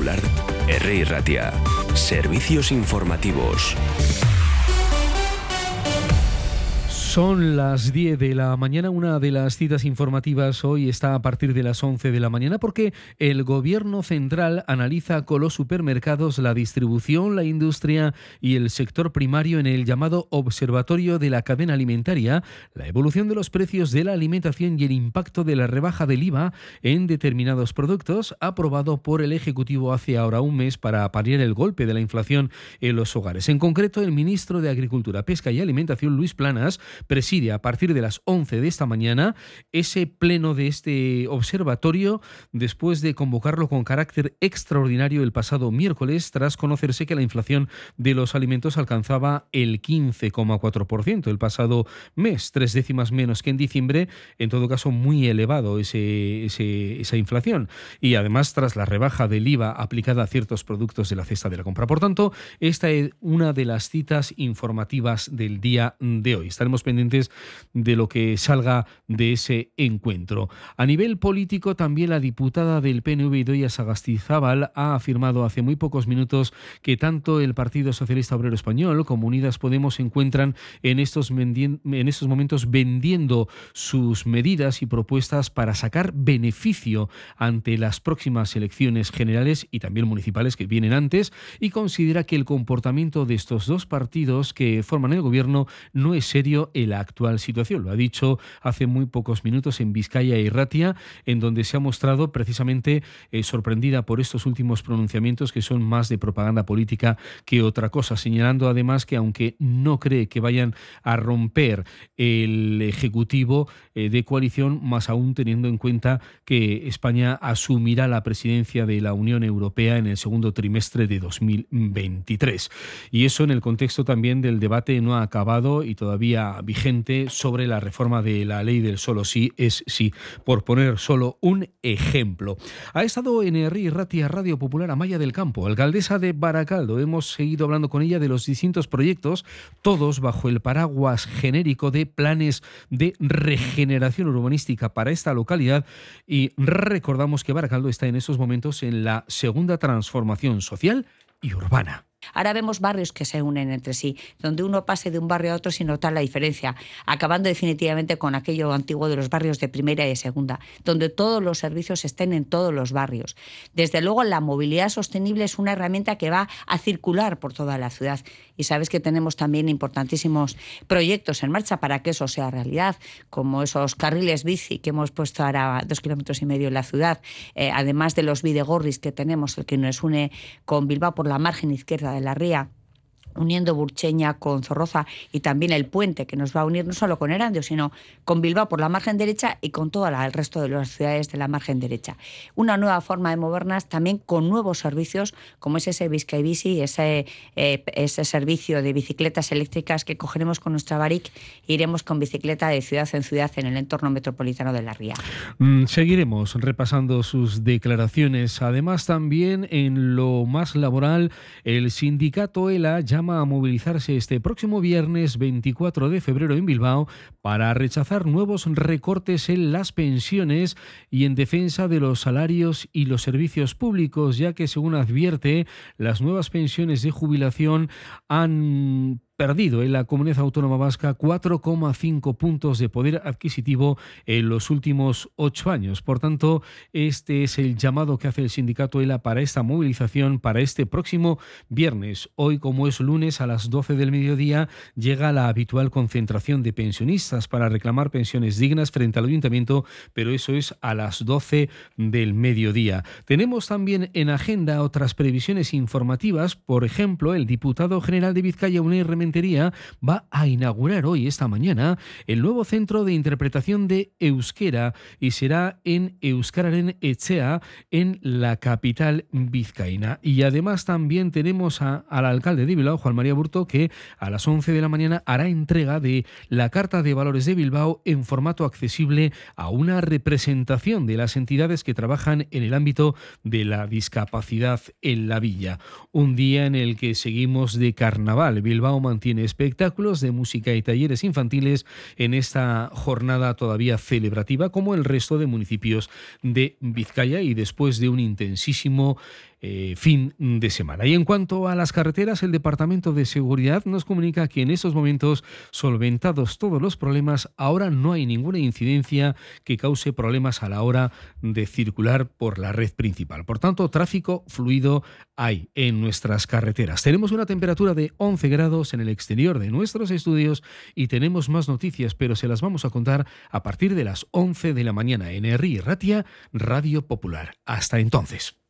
Popular, R. Ratia. Servicios informativos. Son las 10 de la mañana. Una de las citas informativas hoy está a partir de las 11 de la mañana porque el Gobierno central analiza con los supermercados la distribución, la industria y el sector primario en el llamado Observatorio de la Cadena Alimentaria, la evolución de los precios de la alimentación y el impacto de la rebaja del IVA en determinados productos, aprobado por el Ejecutivo hace ahora un mes para paliar el golpe de la inflación en los hogares. En concreto, el ministro de Agricultura, Pesca y Alimentación, Luis Planas, preside a partir de las 11 de esta mañana ese pleno de este observatorio después de convocarlo con carácter extraordinario el pasado miércoles tras conocerse que la inflación de los alimentos alcanzaba el 15,4% el pasado mes, tres décimas menos que en diciembre, en todo caso muy elevado ese, esa inflación y además tras la rebaja del IVA aplicada a ciertos productos de la cesta de la compra. Por tanto, esta es una de las citas informativas del día de hoy. Estaremos pendientes de lo que salga de ese encuentro. A nivel político, también la diputada del PNV, Idoia Sagastizábal, ha afirmado hace muy pocos minutos que tanto el Partido Socialista Obrero Español como Unidas Podemos se encuentran en estos, en estos momentos vendiendo sus medidas y propuestas para sacar beneficio ante las próximas elecciones generales y también municipales que vienen antes y considera que el comportamiento de estos dos partidos que forman el gobierno no es serio la actual situación. Lo ha dicho hace muy pocos minutos en Vizcaya y Ratia, en donde se ha mostrado precisamente eh, sorprendida por estos últimos pronunciamientos que son más de propaganda política que otra cosa, señalando además que aunque no cree que vayan a romper el Ejecutivo eh, de coalición, más aún teniendo en cuenta que España asumirá la presidencia de la Unión Europea en el segundo trimestre de 2023. Y eso en el contexto también del debate no ha acabado y todavía vigente sobre la reforma de la ley del solo sí es sí, por poner solo un ejemplo. Ha estado en RI Ratia Radio Popular Amaya del Campo, alcaldesa de Baracaldo. Hemos seguido hablando con ella de los distintos proyectos, todos bajo el paraguas genérico de planes de regeneración urbanística para esta localidad y recordamos que Baracaldo está en esos momentos en la segunda transformación social y urbana. Ahora vemos barrios que se unen entre sí, donde uno pase de un barrio a otro sin notar la diferencia, acabando definitivamente con aquello antiguo de los barrios de primera y de segunda, donde todos los servicios estén en todos los barrios. Desde luego, la movilidad sostenible es una herramienta que va a circular por toda la ciudad. Y sabes que tenemos también importantísimos proyectos en marcha para que eso sea realidad, como esos carriles bici que hemos puesto ahora dos kilómetros y medio en la ciudad, eh, además de los videgorris que tenemos, el que nos une con Bilbao por la margen izquierda de la ría uniendo Burcheña con Zorroza y también el puente que nos va a unir no solo con Erandio, sino con Bilbao por la margen derecha y con todo el resto de las ciudades de la margen derecha. Una nueva forma de movernos también con nuevos servicios como es ese Vizcay Bici, ese, eh, ese servicio de bicicletas eléctricas que cogeremos con nuestra Baric e iremos con bicicleta de ciudad en ciudad en el entorno metropolitano de la Ría. Mm, seguiremos repasando sus declaraciones. Además, también en lo más laboral, el sindicato ELA ya a movilizarse este próximo viernes 24 de febrero en Bilbao para rechazar nuevos recortes en las pensiones y en defensa de los salarios y los servicios públicos, ya que según advierte, las nuevas pensiones de jubilación han perdido en la comunidad autónoma vasca 4,5 puntos de poder adquisitivo en los últimos ocho años. Por tanto, este es el llamado que hace el sindicato ELA para esta movilización para este próximo viernes. Hoy, como es lunes, a las 12 del mediodía, llega la habitual concentración de pensionistas para reclamar pensiones dignas frente al ayuntamiento, pero eso es a las 12 del mediodía. Tenemos también en agenda otras previsiones informativas, por ejemplo, el diputado general de Vizcaya, Unir va a inaugurar hoy, esta mañana, el nuevo centro de interpretación de euskera y será en Euskararen Echea, en la capital vizcaína. Y además también tenemos al alcalde de Bilbao, Juan María Burto, que a las 11 de la mañana hará entrega de la Carta de Valores de Bilbao en formato accesible a una representación de las entidades que trabajan en el ámbito de la discapacidad en la villa. Un día en el que seguimos de carnaval. Bilbao tiene espectáculos de música y talleres infantiles en esta jornada todavía celebrativa, como el resto de municipios de Vizcaya, y después de un intensísimo eh, fin de semana. Y en cuanto a las carreteras, el Departamento de Seguridad nos comunica que en estos momentos, solventados todos los problemas, ahora no hay ninguna incidencia que cause problemas a la hora de circular por la red principal. Por tanto, tráfico fluido hay en nuestras carreteras. Tenemos una temperatura de 11 grados en el exterior de nuestros estudios y tenemos más noticias, pero se las vamos a contar a partir de las 11 de la mañana en RI Ratia, Radio Popular. Hasta entonces.